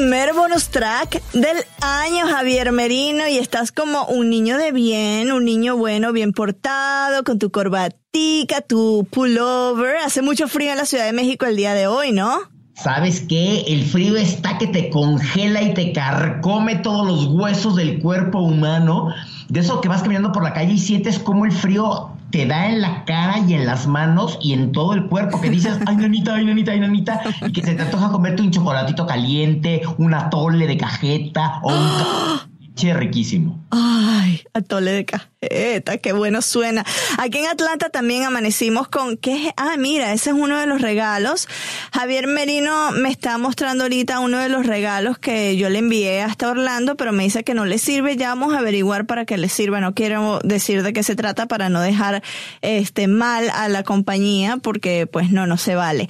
Primer bonus track del año, Javier Merino, y estás como un niño de bien, un niño bueno, bien portado, con tu corbatica, tu pullover. Hace mucho frío en la Ciudad de México el día de hoy, ¿no? ¿Sabes qué? El frío está que te congela y te carcome todos los huesos del cuerpo humano. De eso que vas caminando por la calle y sientes como el frío te da en la cara y en las manos y en todo el cuerpo, que dices, ay, nanita, ay, nanita, ay, nanita, y que se te antoja comerte un chocolatito caliente, una tole de cajeta o un... Che, riquísimo. Ay, atole de cajeta, qué bueno suena. Aquí en Atlanta también amanecimos con qué ah, mira, ese es uno de los regalos. Javier Merino me está mostrando ahorita uno de los regalos que yo le envié hasta Orlando, pero me dice que no le sirve. Ya vamos a averiguar para qué le sirva. No quiero decir de qué se trata para no dejar este mal a la compañía, porque pues no, no se vale.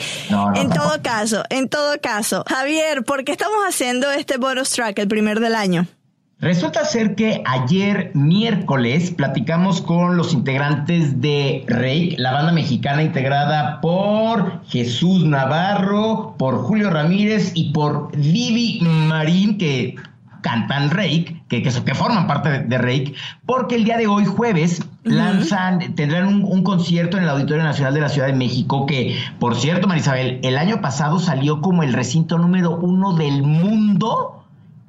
en todo caso, en todo caso, Javier, ¿por qué estamos haciendo este bonus track el primer del año? Resulta ser que ayer miércoles platicamos con los integrantes de Rake, la banda mexicana integrada por Jesús Navarro, por Julio Ramírez y por Vivi Marín, que cantan Rake, que, que, que forman parte de, de, Rake, porque el día de hoy, jueves, lanzan, tendrán un, un, concierto en el Auditorio Nacional de la Ciudad de México, que, por cierto, Marisabel, el año pasado salió como el recinto número uno del mundo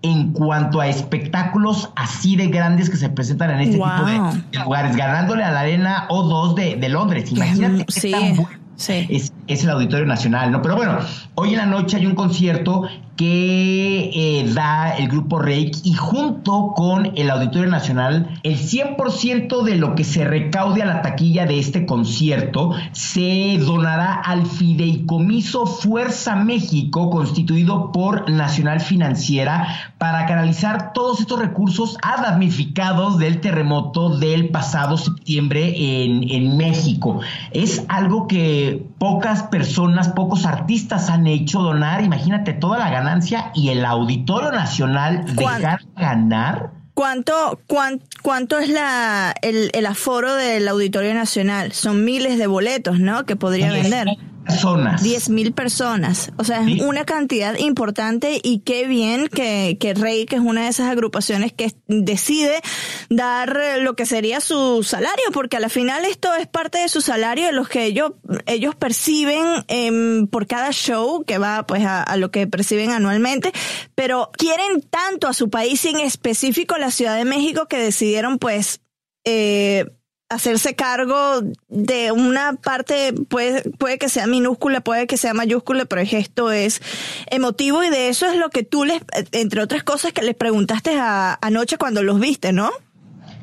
en cuanto a espectáculos así de grandes que se presentan en este tipo de, lugares, ganándole a la Arena O2 de, de Londres. Imagínate qué sí, tan bueno sí. es, es, el Auditorio Nacional, ¿no? Pero bueno, hoy en la noche hay un concierto que eh, da el grupo Reik y junto con el Auditorio Nacional, el 100% de lo que se recaude a la taquilla de este concierto se donará al fideicomiso Fuerza México constituido por Nacional Financiera para canalizar todos estos recursos a damnificados del terremoto del pasado septiembre en, en México. Es algo que pocas personas, pocos artistas han hecho donar, imagínate toda la ganancia y el Auditorio Nacional dejar ganar. ¿Cuánto, cuán, cuánto es la, el, el, aforo del Auditorio Nacional? Son miles de boletos, ¿no? Que podría vender personas. 10 mil personas. O sea, es ¿Sí? una cantidad importante y qué bien que, que Rey, que es una de esas agrupaciones que decide dar lo que sería su salario, porque a la final esto es parte de su salario, de los que ellos, ellos perciben eh, por cada show, que va pues a, a, lo que perciben anualmente, pero quieren tanto a su país y en específico la Ciudad de México que decidieron pues eh, hacerse cargo de una parte, puede, puede que sea minúscula, puede que sea mayúscula, pero esto es emotivo y de eso es lo que tú les, entre otras cosas que les preguntaste a, anoche cuando los viste, ¿no?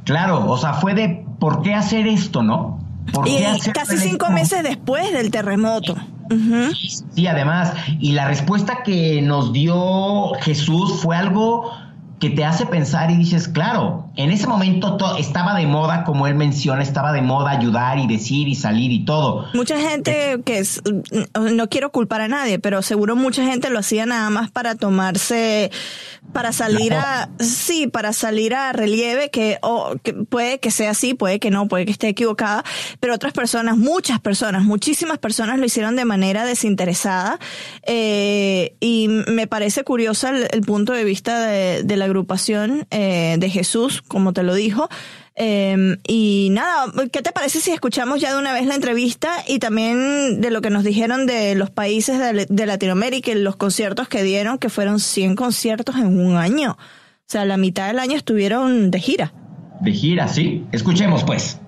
Claro, o sea, fue de ¿por qué hacer esto, no? ¿Por y casi cinco esto? meses después del terremoto. Uh -huh. sí, además, y la respuesta que nos dio Jesús fue algo que te hace pensar y dices, claro, en ese momento estaba de moda, como él menciona, estaba de moda ayudar y decir y salir y todo. Mucha gente que es, no quiero culpar a nadie, pero seguro mucha gente lo hacía nada más para tomarse, para salir a, sí, para salir a relieve, que, oh, que puede que sea así, puede que no, puede que esté equivocada, pero otras personas, muchas personas, muchísimas personas lo hicieron de manera desinteresada eh, y me parece curioso el, el punto de vista de, de la agrupación eh, de Jesús, como te lo dijo. Eh, y nada, ¿qué te parece si escuchamos ya de una vez la entrevista y también de lo que nos dijeron de los países de, de Latinoamérica y los conciertos que dieron, que fueron 100 conciertos en un año? O sea, la mitad del año estuvieron de gira. De gira, sí. Escuchemos pues.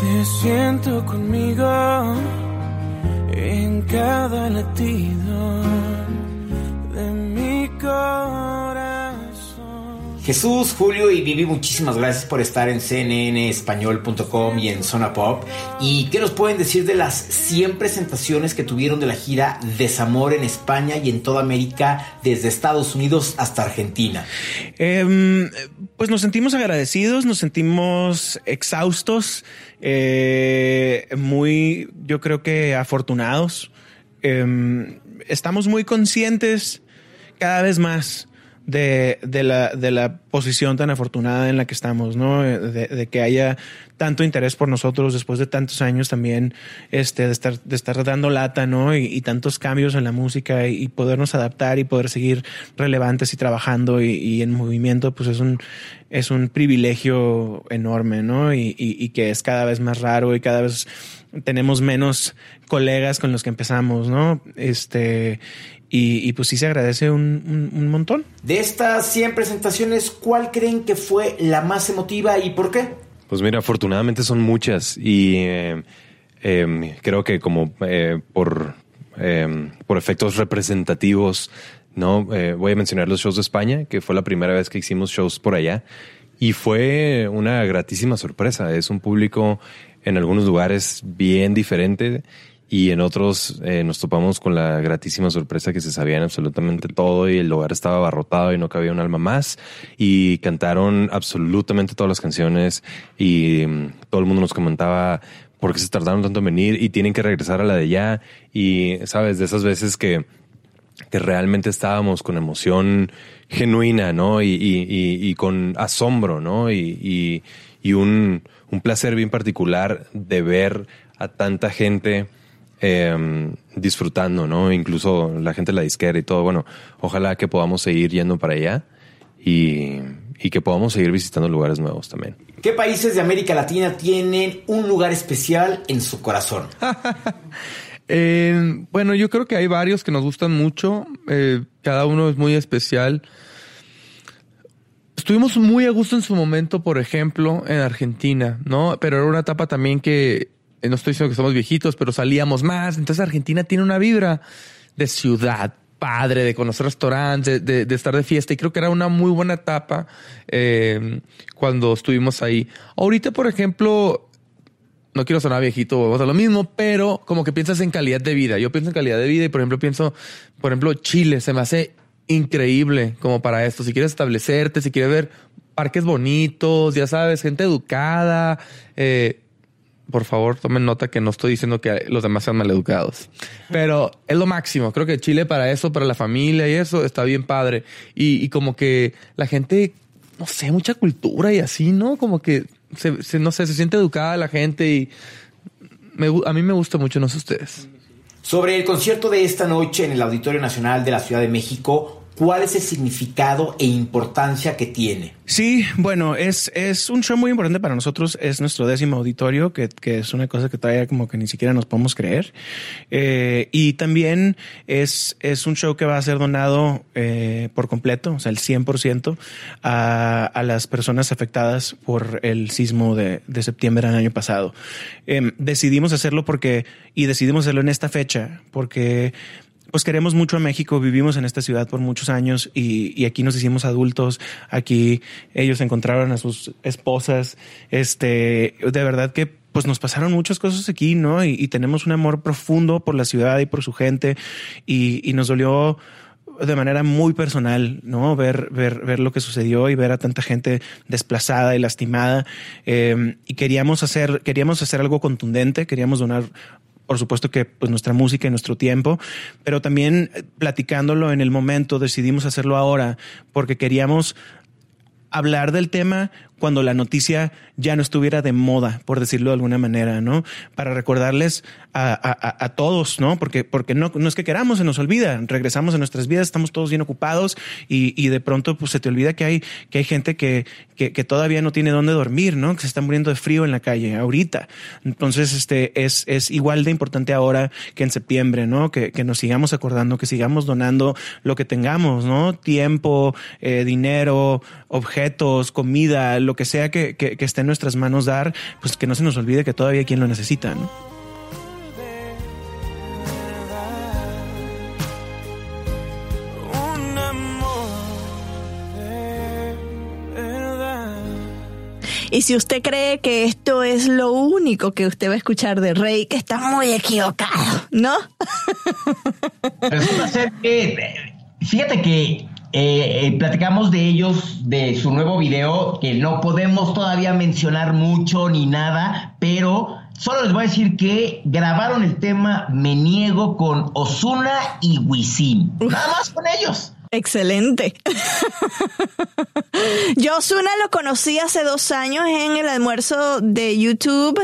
Te siento conmigo en cada latido de mi corazón. Jesús, Julio y Vivi, muchísimas gracias por estar en cnnespañol.com y en Zona Pop. ¿Y qué nos pueden decir de las 100 presentaciones que tuvieron de la gira Desamor en España y en toda América, desde Estados Unidos hasta Argentina? Em, pues nos sentimos agradecidos, nos sentimos exhaustos, eh, muy, yo creo que afortunados. Em, estamos muy conscientes cada vez más de, de, la, de la posición tan afortunada en la que estamos, ¿no? De, que haya tanto interés por nosotros después de tantos años también, este, de estar, de estar dando lata, ¿no? Y, tantos cambios en la música y, podernos adaptar y poder seguir relevantes y trabajando y, en movimiento, pues es un, es un privilegio enorme, ¿no? Y, que es cada vez más raro y cada vez tenemos menos colegas con los que empezamos, ¿no? Este, y, pues sí se agradece un, montón. De estas 100 presentaciones, ¿cuál creen que fue la más emotiva y por qué? Pues mira, afortunadamente son muchas y eh, em, creo que como eh, por, em, por efectos representativos, ¿no? Eh, voy a mencionar los shows de España, que fue la primera vez que hicimos shows por allá y fue una gratísima sorpresa. Es un público en algunos lugares bien diferente y en otros eh, nos topamos con la gratísima sorpresa que se sabían absolutamente todo y el lugar estaba abarrotado y no cabía un alma más y cantaron absolutamente todas las canciones y mm, todo el mundo nos comentaba por qué se tardaron tanto en venir y tienen que regresar a la de ya y sabes de esas veces que que realmente estábamos con emoción genuina, ¿no? Y, y, con asombro, ¿no? Y, un, un placer bien particular de ver a tanta gente Em, disfrutando, ¿no? Incluso la gente de la disquera y todo. Bueno, ojalá que podamos seguir yendo para allá y, que podamos seguir visitando lugares nuevos también. ¿Qué países de América Latina tienen un lugar especial en su corazón? Eh, bueno, yo creo que hay varios que nos gustan mucho. Eh, cada uno es muy especial. Estuvimos muy a gusto en su momento, por ejemplo, en Argentina, ¿no? Pero era una etapa también que no estoy diciendo que somos viejitos, pero salíamos más. Entonces Argentina tiene una vibra de ciudad padre, de conocer restaurantes, de, estar de fiesta. Y creo que era una muy buena etapa eh, cuando estuvimos ahí. Ahorita, por ejemplo, no quiero sonar viejito o a lo mismo, pero como que piensas en calidad de vida. Yo pienso en calidad de vida y, por ejemplo, pienso, por ejemplo, Chile se me hace increíble como para esto. Si quieres establecerte, si quieres ver parques bonitos, ya sabes, gente educada, eh, por favor, tomen nota que no estoy diciendo que los demás sean maleducados. Pero es lo máximo. Creo que Chile para eso, para la familia y eso, está bien padre. Y, como que la gente, no sé, mucha cultura y así, ¿no? Como que, se, no sé, se siente educada la gente y a mí me gusta mucho, no sé ustedes. Sobre el concierto de esta noche en el Auditorio Nacional de la Ciudad de México, ¿Cuál es el significado e importancia que tiene? Sí, bueno, es, es un show muy importante para nosotros. Es nuestro décimo auditorio, que, que es una cosa que todavía como que ni siquiera nos podemos creer. Eh, y también es, es un show que va a ser donado eh, por completo, o sea, el 100% a, a las personas afectadas por el sismo de, de septiembre del año pasado. Eh, decidimos hacerlo porque, y decidimos hacerlo en esta fecha, porque pues queremos mucho a México, vivimos en esta ciudad por muchos años y, aquí nos hicimos adultos, aquí ellos encontraron a sus esposas, este, de verdad que pues nos pasaron muchas cosas aquí, ¿no? Y, tenemos un amor profundo por la ciudad y por su gente y, nos dolió de manera muy personal, ¿no? Ver, ver, ver lo que sucedió y ver a tanta gente desplazada y lastimada. Eh, y queríamos hacer, queríamos hacer algo contundente, queríamos donar por supuesto que pues nuestra música y nuestro tiempo, pero también eh, platicándolo en el momento decidimos hacerlo ahora porque queríamos hablar del tema cuando la noticia ya no estuviera de moda, por decirlo de alguna manera, ¿no? Para recordarles a, todos, ¿no? Porque, porque no, es que queramos, se nos olvida, regresamos a nuestras vidas, estamos todos bien ocupados y, de pronto pues se te olvida que hay, que hay gente que, que, todavía no tiene dónde dormir, ¿no? Que se está muriendo de frío en la calle ahorita. Entonces, este es, es igual de importante ahora que en septiembre, ¿no? Que, que nos sigamos acordando, que sigamos donando lo que tengamos, ¿no? Tiempo, eh, dinero, objetos, comida, lo que sea que, esté en nuestras manos dar, pues que no se nos olvide que todavía hay quien lo necesita, ¿no? Y si usted cree que esto es lo único que usted va a escuchar de Rey, que está muy equivocado, ¿no? Resulta ser que, fíjate que eh, eh, platicamos de ellos, de su nuevo video, que no podemos todavía mencionar mucho ni nada, pero solo les voy a decir que grabaron el tema Me Niego con Osuna y Wisin. Nada más con ellos. Excelente. Yo Osuna lo conocí hace dos años en el almuerzo de YouTube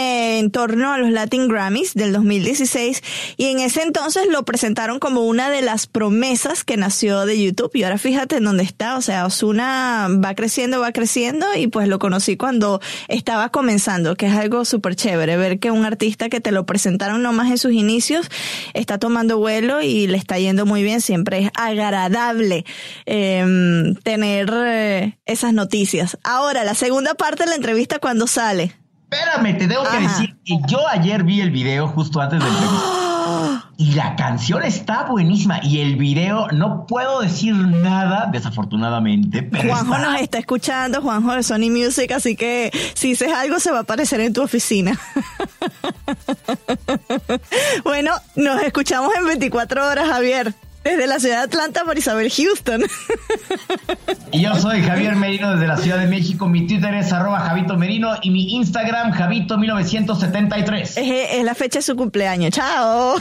en torno a los Latin Grammys del 2016 y en ese entonces lo presentaron como una de las promesas que nació de YouTube y ahora fíjate en dónde está, o sea, Osuna va creciendo, va creciendo y pues lo conocí cuando estaba comenzando, que es algo súper chévere, ver que un artista que te lo presentaron nomás en sus inicios está tomando vuelo y le está yendo muy bien, siempre es agradable em, tener eh, esas noticias. Ahora, la segunda parte de la entrevista cuando sale. Espérame, te tengo que decir que yo ayer vi el video justo antes del entrevista. Y la canción está buenísima. Y el video, no puedo decir nada, desafortunadamente. Pero Juanjo nos está escuchando, Juanjo de Sony Music, así que si dices algo se va a aparecer en tu oficina. bueno, nos escuchamos en 24 horas, Javier. Desde la ciudad de Atlanta por Isabel Houston. Y yo soy Javier Merino desde la Ciudad de México. Mi Twitter es arroba Javito Merino y mi Instagram Javito1973. Es, es la fecha de su cumpleaños. Chao.